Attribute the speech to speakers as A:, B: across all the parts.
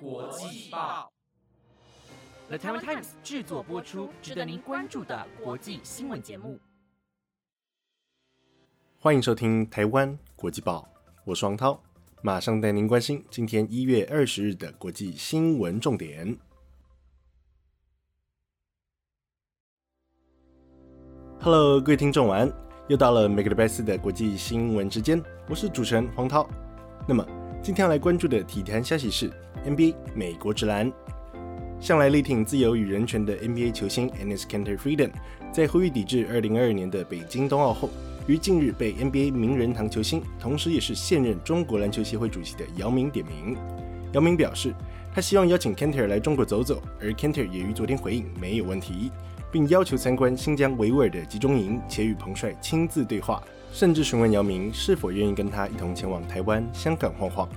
A: 国际报，The Taiwan Times 制作播出，值得您关注的国际新闻节目。
B: 欢迎收听《台湾国际报》，我是王涛，马上带您关心今天一月二十日的国际新闻重点。Hello，各位听众晚安，又到了每个礼拜四的国际新闻时间，我是主持人黄涛。那么今天要来关注的体坛消息是 NBA 美国职篮。向来力挺自由与人权的 NBA 球星 Enes Kanter Freedom，在呼吁抵制2022年的北京冬奥后，于近日被 NBA 名人堂球星，同时也是现任中国篮球协会主席的姚明点名。姚明表示，他希望邀请 Kanter 来中国走走，而 Kanter 也于昨天回应没有问题，并要求参观新疆维吾尔的集中营，且与彭帅亲自对话。甚至询问姚明是否愿意跟他一同前往台湾、香港晃晃。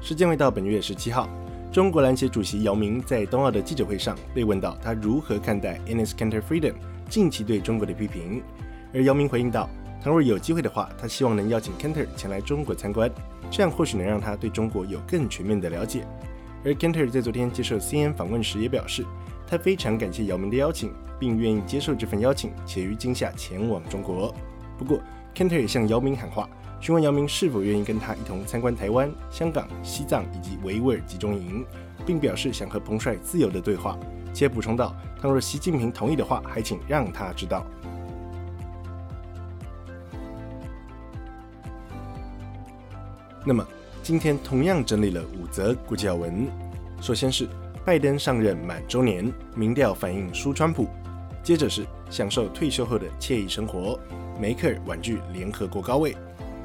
B: 时间回到本月十七号，中国篮协主席姚明在冬奥的记者会上被问到他如何看待 Enes Kanter Freedom 近期对中国的批评，而姚明回应道：“倘若有机会的话，他希望能邀请 Kanter 前来中国参观，这样或许能让他对中国有更全面的了解。”而 Kanter 在昨天接受 CNN 访问时也表示，他非常感谢姚明的邀请，并愿意接受这份邀请，且于今夏前往中国。不过，Kanter 也向姚明喊话，询问姚明是否愿意跟他一同参观台湾、香港、西藏以及维吾尔集中营，并表示想和彭帅自由的对话，且补充道，倘若习近平同意的话，还请让他知道。那么，今天同样整理了五则国际要闻。首先是拜登上任满周年，民调反映输川普；接着是享受退休后的惬意生活。梅克尔婉拒联合国高位，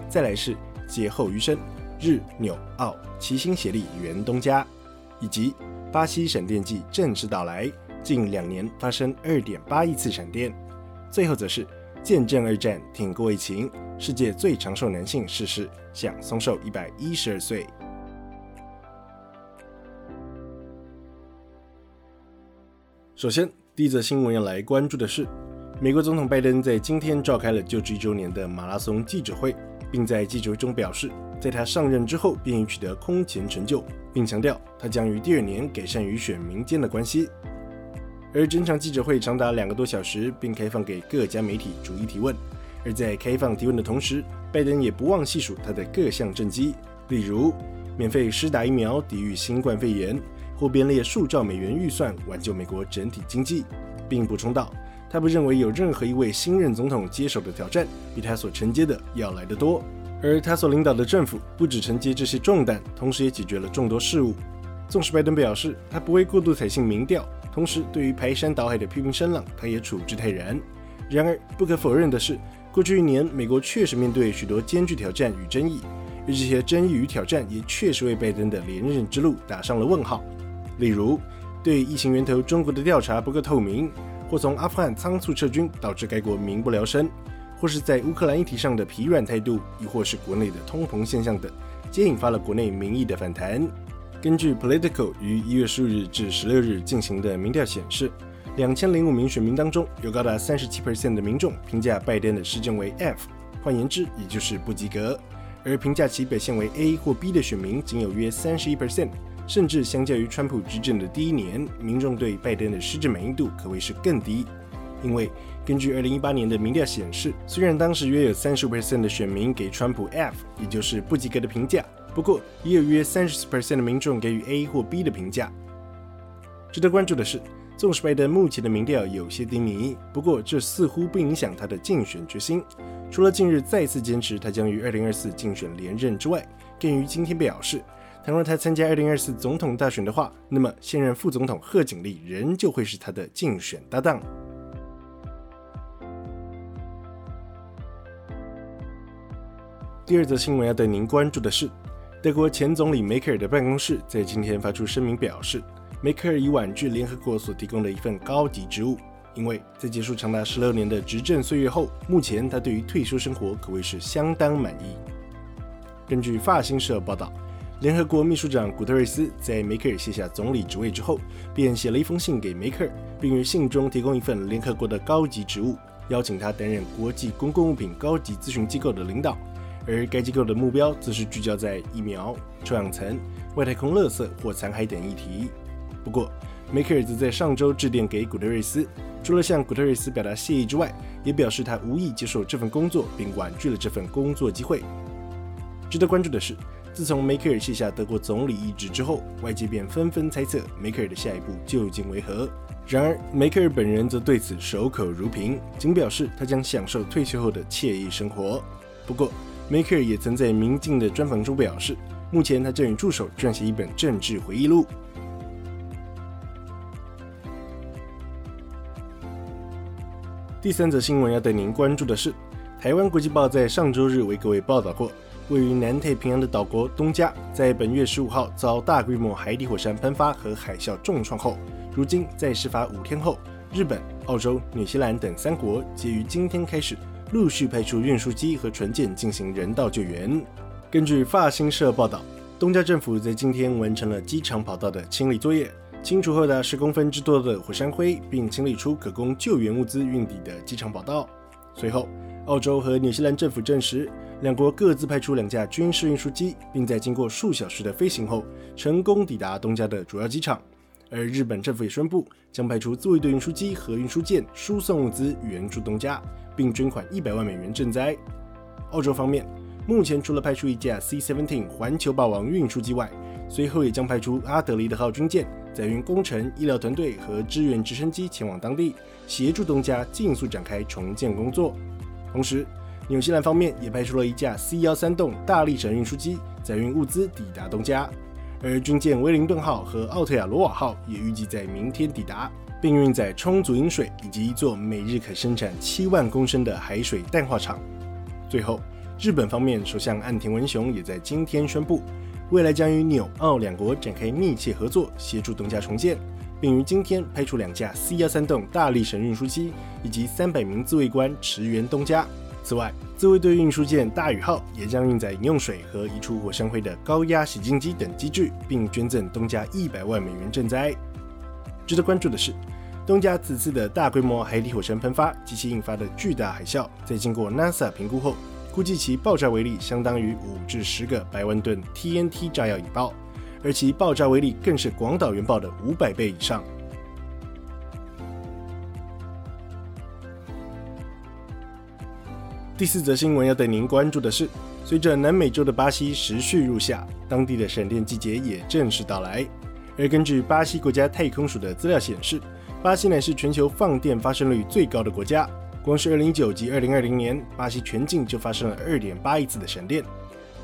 B: 再来是劫后余生，日纽澳齐心协力援东家，以及巴西闪电季正式到来，近两年发生二点八亿次闪电。最后则是见证二战，挺过疫情，世界最长寿男性逝世，享松寿一百一十二岁。首先，第一则新闻要来关注的是。美国总统拜登在今天召开了就职一周年的马拉松记者会，并在记者会中表示，在他上任之后便已取得空前成就，并强调他将于第二年改善与选民间的关系。而整场记者会长达两个多小时，并开放给各家媒体逐一提问。而在开放提问的同时，拜登也不忘细数他的各项政绩，例如免费施打疫苗抵御新冠肺炎，或编列数兆美元预算挽救美国整体经济，并补充道。他不认为有任何一位新任总统接手的挑战比他所承接的要来得多，而他所领导的政府不只承接这些重担，同时也解决了众多事务。纵使拜登表示他不会过度采信民调，同时对于排山倒海的批评声浪，他也处之泰然。然而，不可否认的是，过去一年，美国确实面对许多艰巨挑战与争议，而这些争议与挑战也确实为拜登的连任之路打上了问号。例如，对疫情源头中国的调查不够透明。或从阿富汗仓促撤军导致该国民不聊生，或是在乌克兰议题上的疲软态度，亦或是国内的通膨现象等，皆引发了国内民意的反弹。根据 Political 于一月十五日至十六日进行的民调显示，两千零五名选民当中，有高达三十七 percent 的民众评价拜登的施政为 F，换言之，也就是不及格；而评价其表现为 A 或 B 的选民仅有约三十一 percent。甚至相较于川普执政的第一年，民众对拜登的施政满意度可谓是更低。因为根据二零一八年的民调显示，虽然当时约有三十 percent 的选民给川普 F，也就是不及格的评价，不过也有约三十 percent 的民众给予 A 或 B 的评价。值得关注的是，纵使拜登目前的民调有些低迷，不过这似乎不影响他的竞选决心。除了近日再次坚持他将于二零二四竞选连任之外，更于今天表示。倘若他参加二零二四总统大选的话，那么现任副总统贺锦丽仍旧会是他的竞选搭档。第二则新闻要带您关注的是，德国前总理梅克尔的办公室在今天发出声明，表示梅克尔已婉拒联合国所提供的一份高级职务，因为在结束长达十六年的执政岁月后，目前他对于退休生活可谓是相当满意。根据法新社报道。联合国秘书长古特瑞斯在梅克尔卸下总理职位之后，便写了一封信给梅克尔，并于信中提供一份联合国的高级职务，邀请他担任国际公共物品高级咨询机构的领导。而该机构的目标则是聚焦在疫苗、臭氧层、外太空垃圾或残骸等议题。不过，梅克尔则在上周致电给古特瑞斯，除了向古特瑞斯表达谢意之外，也表示他无意接受这份工作，并婉拒了这份工作机会。值得关注的是，自从梅克尔卸下德国总理一职之后，外界便纷纷猜测梅克尔的下一步究竟为何。然而，梅克尔本人则对此守口如瓶，仅表示他将享受退休后的惬意生活。不过，梅克尔也曾在《明镜》的专访中表示，目前他正与助手撰写一本政治回忆录。第三则新闻要带您关注的是，台湾国际报在上周日为各位报道过，位于南太平洋的岛国东加，在本月十五号遭大规模海底火山喷发和海啸重创后。如今，在事发五天后，日本、澳洲、纽西兰等三国皆于今天开始陆续派出运输机和船舰进行人道救援。根据法新社报道，东加政府在今天完成了机场跑道的清理作业，清除厚达十公分之多的火山灰，并清理出可供救援物资运抵的机场跑道。随后，澳洲和纽西兰政府证实，两国各自派出两架军事运输机，并在经过数小时的飞行后，成功抵达东加的主要机场。而日本政府也宣布，将派出自卫队运输机和运输舰输送物资援助东加，并捐款一百万美元赈灾。澳洲方面，目前除了派出一架 C-17 环球霸王运输机外，随后也将派出阿德利德号军舰，载运工程、医疗团队和支援直升机前往当地，协助东加尽速展开重建工作。同时，纽西兰方面也派出了一架 C-13 栋大力神运输机，载运物资抵达东加。而军舰威灵顿号和奥特亚罗瓦号也预计在明天抵达，并运载充足饮水以及一座每日可生产七万公升的海水淡化厂。最后，日本方面首相岸田文雄也在今天宣布，未来将与纽澳两国展开密切合作，协助东加重建，并于今天派出两架 C 幺三栋大力神运输机以及三百名自卫官驰援东加。此外，自卫队运输舰大宇号也将运载饮用水和移除火山灰的高压洗净机等机具，并捐赠东家一百万美元赈灾。值得关注的是，东家此次的大规模海底火山喷发及其引发的巨大海啸，在经过 NASA 评估后，估计其爆炸威力相当于五至十个百万吨 TNT 炸药引爆，而其爆炸威力更是广岛原爆的五百倍以上。第四则新闻要带您关注的是，随着南美洲的巴西时序入夏，当地的闪电季节也正式到来。而根据巴西国家太空署的资料显示，巴西乃是全球放电发生率最高的国家。光是2019及2020年，巴西全境就发生了2.8亿次的闪电。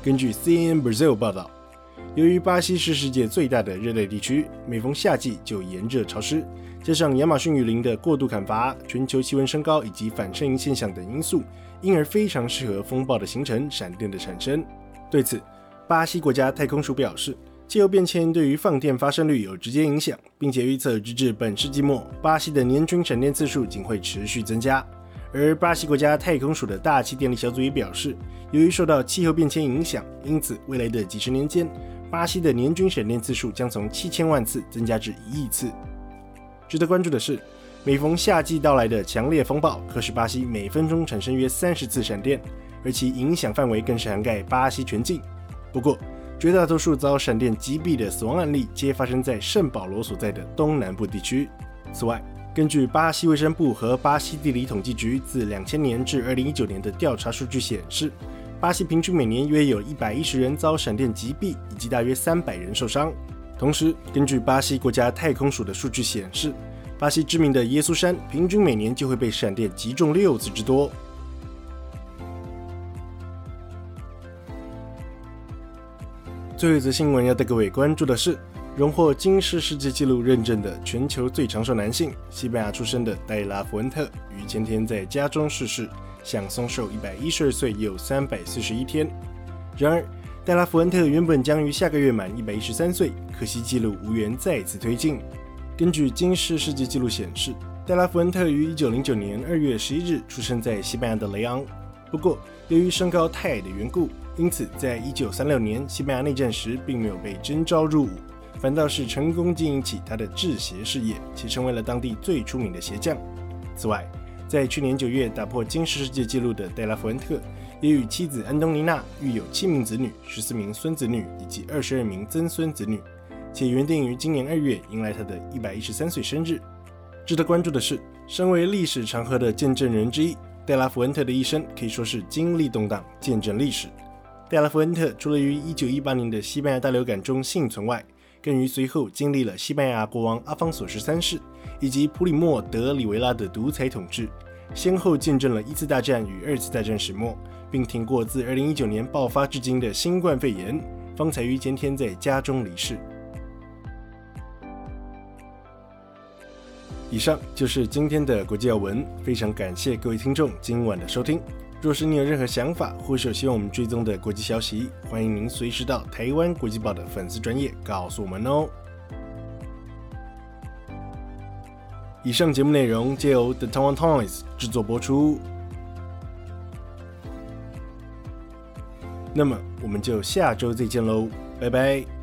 B: 根据 CNN Brazil 报道，由于巴西是世界最大的热带地区，每逢夏季就炎热潮湿，加上亚马逊雨林的过度砍伐、全球气温升高以及反射音现象等因素。因而非常适合风暴的形成、闪电的产生。对此，巴西国家太空署表示，气候变迁对于放电发生率有直接影响，并且预测直至本世纪末，巴西的年均闪电次数仅会持续增加。而巴西国家太空署的大气电力小组也表示，由于受到气候变迁影响，因此未来的几十年间，巴西的年均闪电次数将从七千万次增加至一亿次。值得关注的是。每逢夏季到来的强烈风暴，可使巴西每分钟产生约三十次闪电，而其影响范围更是涵盖巴西全境。不过，绝大多数遭闪电击毙的死亡案例皆发生在圣保罗所在的东南部地区。此外，根据巴西卫生部和巴西地理统计局自两千年至二零一九年的调查数据显示，巴西平均每年约有一百一十人遭闪电击毙，以及大约三百人受伤。同时，根据巴西国家太空署的数据显示，巴西知名的耶稣山平均每年就会被闪电击中六次之多。最后一则新闻要带各位关注的是，荣获金氏世界纪录认证的全球最长寿男性——西班牙出生的戴拉·弗恩特，于前天在家中逝世，享松寿一百一十二岁又三百四十一天。然而，戴拉·福恩特原本将于下个月满一百一十三岁，可惜纪录无缘再次推进。根据金氏世界纪录显示，戴拉·福恩特于1909年2月11日出生在西班牙的雷昂。不过，由于身高太矮的缘故，因此在1936年西班牙内战时并没有被征召入伍，反倒是成功经营起他的制鞋事业，且成为了当地最出名的鞋匠。此外，在去年9月打破金氏世界纪录的戴拉·弗恩特，也与妻子安东尼娜育有七名子女、十四名孙子女以及二十二名曾孙子女，且原定于今年二月迎来他的一百一十三岁生日。值得关注的是，身为历史长河的见证人之一，戴拉弗恩特的一生可以说是经历动荡，见证历史。戴拉弗恩特除了于一九一八年的西班牙大流感中幸存外，更于随后经历了西班牙国王阿方索十三世以及普里莫德里维拉的独裁统治，先后见证了一次大战与二次大战始末。并挺过自2019年爆发至今的新冠肺炎，方才于前天在家中离世。以上就是今天的国际要闻，非常感谢各位听众今晚的收听。若是你有任何想法，或是有希望我们追踪的国际消息，欢迎您随时到台湾国际报的粉丝专业告诉我们哦。以上节目内容皆由 The Taiwan Times 制作播出。那么我们就下周再见喽，拜拜。